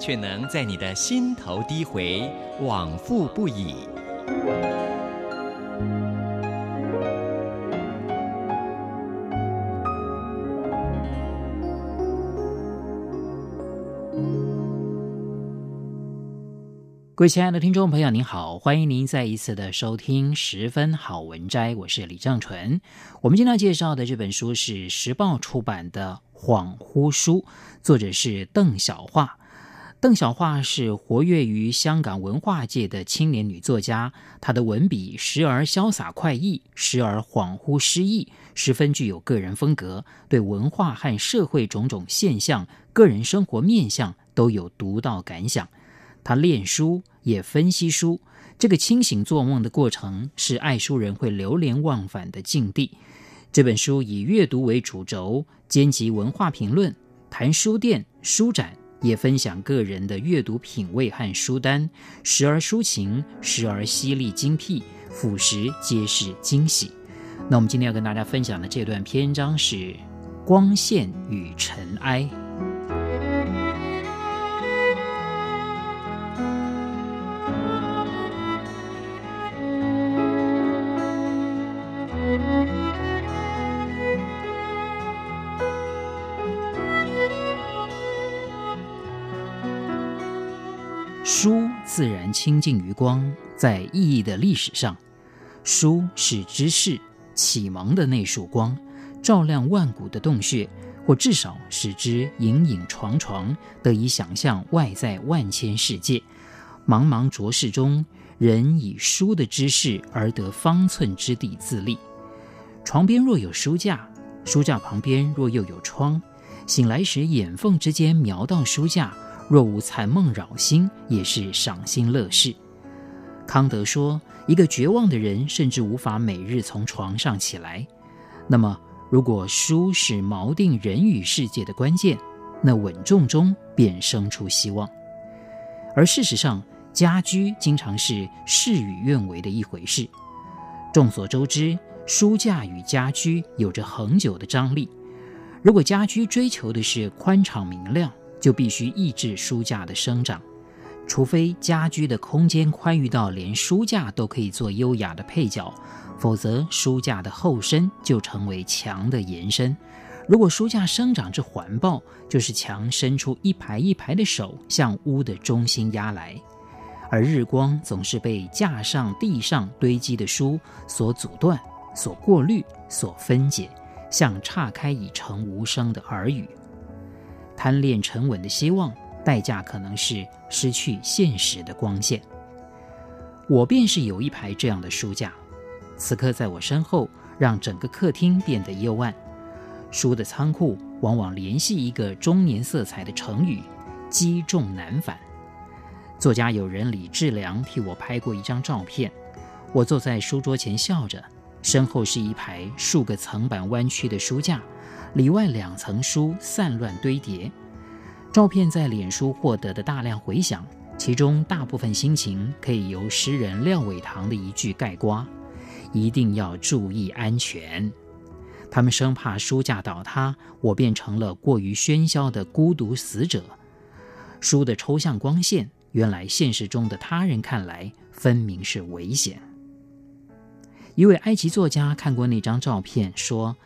却能在你的心头低回，往复不已。各位亲爱的听众朋友，您好，欢迎您再一次的收听《十分好文摘》，我是李正淳。我们今天要介绍的这本书是时报出版的《恍惚书》，作者是邓小桦。邓小樺是活跃于香港文化界的青年女作家，她的文笔时而潇洒快意，时而恍惚失意，十分具有个人风格，对文化和社会种种现象、个人生活面向都有独到感想。她练书。也分析书，这个清醒做梦的过程是爱书人会流连忘返的境地。这本书以阅读为主轴，兼及文化评论，谈书店、书展，也分享个人的阅读品味和书单，时而抒情，时而犀利精辟，俯拾皆是惊喜。那我们今天要跟大家分享的这段篇章是《光线与尘埃》。书自然亲近于光，在意义的历史上，书是知识启蒙的那束光，照亮万古的洞穴，或至少使之隐隐幢幢，得以想象外在万千世界。茫茫浊世中，人以书的知识而得方寸之地自立。床边若有书架，书架旁边若又有窗，醒来时眼缝之间瞄到书架。若无残梦扰心，也是赏心乐事。康德说，一个绝望的人甚至无法每日从床上起来。那么，如果书是锚定人与世界的关键，那稳重中便生出希望。而事实上，家居经常是事与愿违的一回事。众所周知，书架与家居有着恒久的张力。如果家居追求的是宽敞明亮，就必须抑制书架的生长，除非家居的空间宽裕到连书架都可以做优雅的配角，否则书架的后身就成为墙的延伸。如果书架生长之环抱，就是墙伸出一排一排的手向屋的中心压来，而日光总是被架上、地上堆积的书所阻断、所过滤、所分解，像岔开已成无声的耳语。贪恋沉稳的希望，代价可能是失去现实的光线。我便是有一排这样的书架，此刻在我身后，让整个客厅变得幽暗。书的仓库往往联系一个中年色彩的成语：积重难返。作家友人李志良替我拍过一张照片，我坐在书桌前笑着，身后是一排数个层板弯曲的书架。里外两层书散乱堆叠，照片在脸书获得的大量回响，其中大部分心情可以由诗人廖伟棠的一句概括：一定要注意安全。他们生怕书架倒塌，我变成了过于喧嚣的孤独死者。书的抽象光线，原来现实中的他人看来，分明是危险。一位埃及作家看过那张照片，说。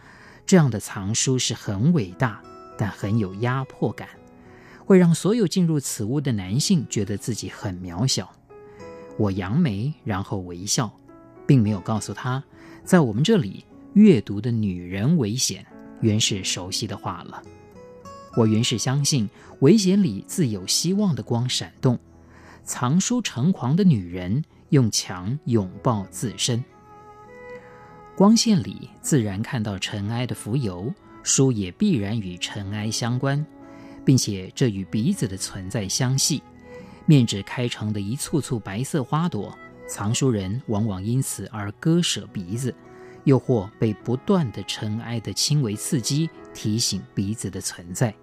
这样的藏书是很伟大，但很有压迫感，会让所有进入此屋的男性觉得自己很渺小。我扬眉，然后微笑，并没有告诉他，在我们这里阅读的女人危险，原是熟悉的话了。我原是相信危险里自有希望的光闪动，藏书成狂的女人用墙拥抱自身。光线里自然看到尘埃的浮游，书也必然与尘埃相关，并且这与鼻子的存在相系。面纸开成的一簇簇白色花朵，藏书人往往因此而割舍鼻子，又或被不断的尘埃的轻微刺激提醒鼻子的存在。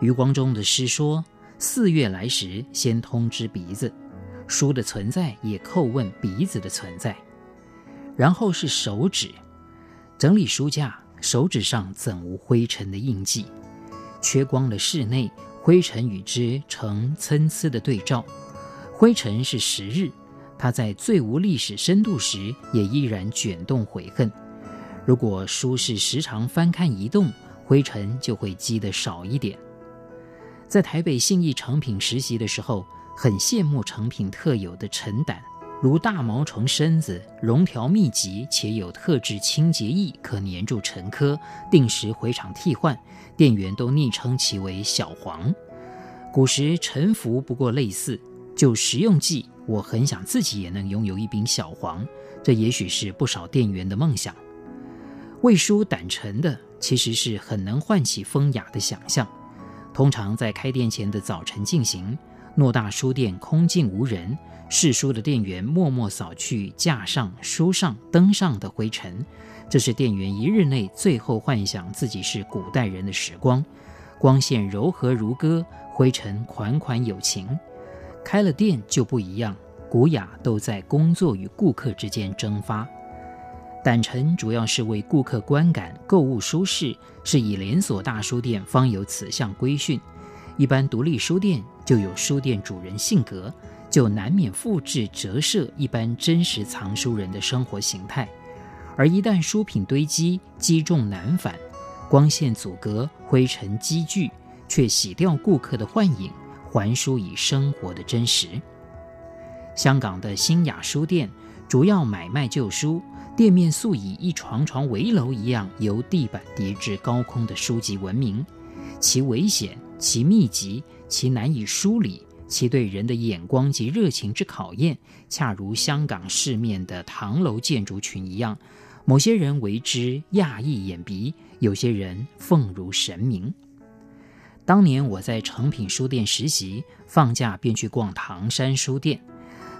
余光中的诗说：“四月来时，先通知鼻子。”书的存在也叩问鼻子的存在。然后是手指，整理书架，手指上怎无灰尘的印记？缺光了室内，灰尘与之成参差的对照。灰尘是时日，它在最无历史深度时，也依然卷动悔恨。如果书是时常翻看移动，灰尘就会积得少一点。在台北信义诚品实习的时候，很羡慕诚品特有的尘胆，如大毛虫身子，绒条密集，且有特制清洁液可粘住尘颗，定时回厂替换。店员都昵称其为“小黄”。古时尘服不过类似，就实用计，我很想自己也能拥有一柄小黄，这也许是不少店员的梦想。魏书胆沉的，其实是很能唤起风雅的想象。通常在开店前的早晨进行，偌大书店空静无人，试书的店员默默扫去架上、书上、灯上的灰尘，这是店员一日内最后幻想自己是古代人的时光。光线柔和如歌，灰尘款款有情。开了店就不一样，古雅都在工作与顾客之间蒸发。胆尘主要是为顾客观感、购物舒适，是以连锁大书店方有此项规训。一般独立书店就有书店主人性格，就难免复制折射一般真实藏书人的生活形态。而一旦书品堆积，积重难返，光线阻隔，灰尘积聚，却洗掉顾客的幻影，还书以生活的真实。香港的新雅书店主要买卖旧书。店面素以一幢幢围楼一样由地板叠至高空的书籍闻名，其危险、其密集、其难以梳理、其对人的眼光及热情之考验，恰如香港市面的唐楼建筑群一样。某些人为之讶异眼鼻，有些人奉如神明。当年我在诚品书店实习，放假便去逛唐山书店。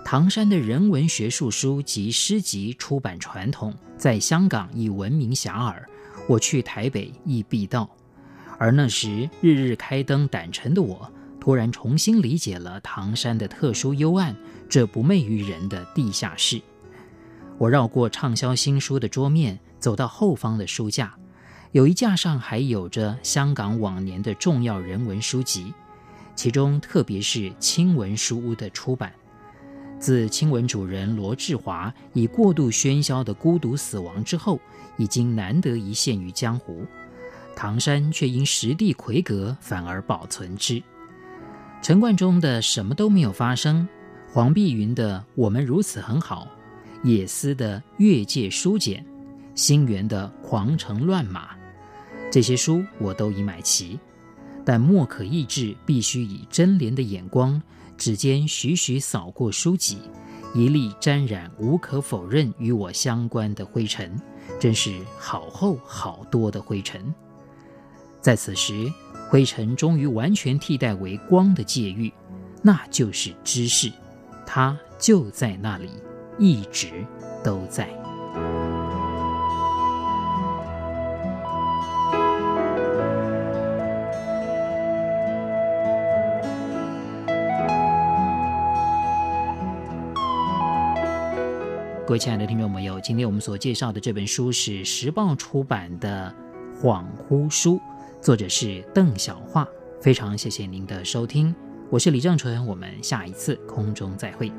唐山的人文学术书及诗集出版传统，在香港已闻名遐迩。我去台北亦必到。而那时日日开灯撣尘的我，突然重新理解了唐山的特殊幽暗，这不媚于人的地下室。我绕过畅销新书的桌面，走到后方的书架，有一架上还有着香港往年的重要人文书籍，其中特别是青文书屋的出版。自青文主人罗志华以过度喧嚣的孤独死亡之后，已经难得一现于江湖。唐山却因实地魁阁，反而保存之。陈冠中的什么都没有发生，黄碧云的我们如此很好，野思的越界书简，星源的狂城乱马，这些书我都已买齐，但莫可抑制，必须以真怜的眼光。指尖徐徐扫过书籍，一粒沾染无可否认与我相关的灰尘，真是好厚好多的灰尘。在此时，灰尘终于完全替代为光的界域，那就是知识，它就在那里，一直都在。各位亲爱的听众朋友，今天我们所介绍的这本书是时报出版的《恍惚书》，作者是邓小桦。非常谢谢您的收听，我是李正淳，我们下一次空中再会。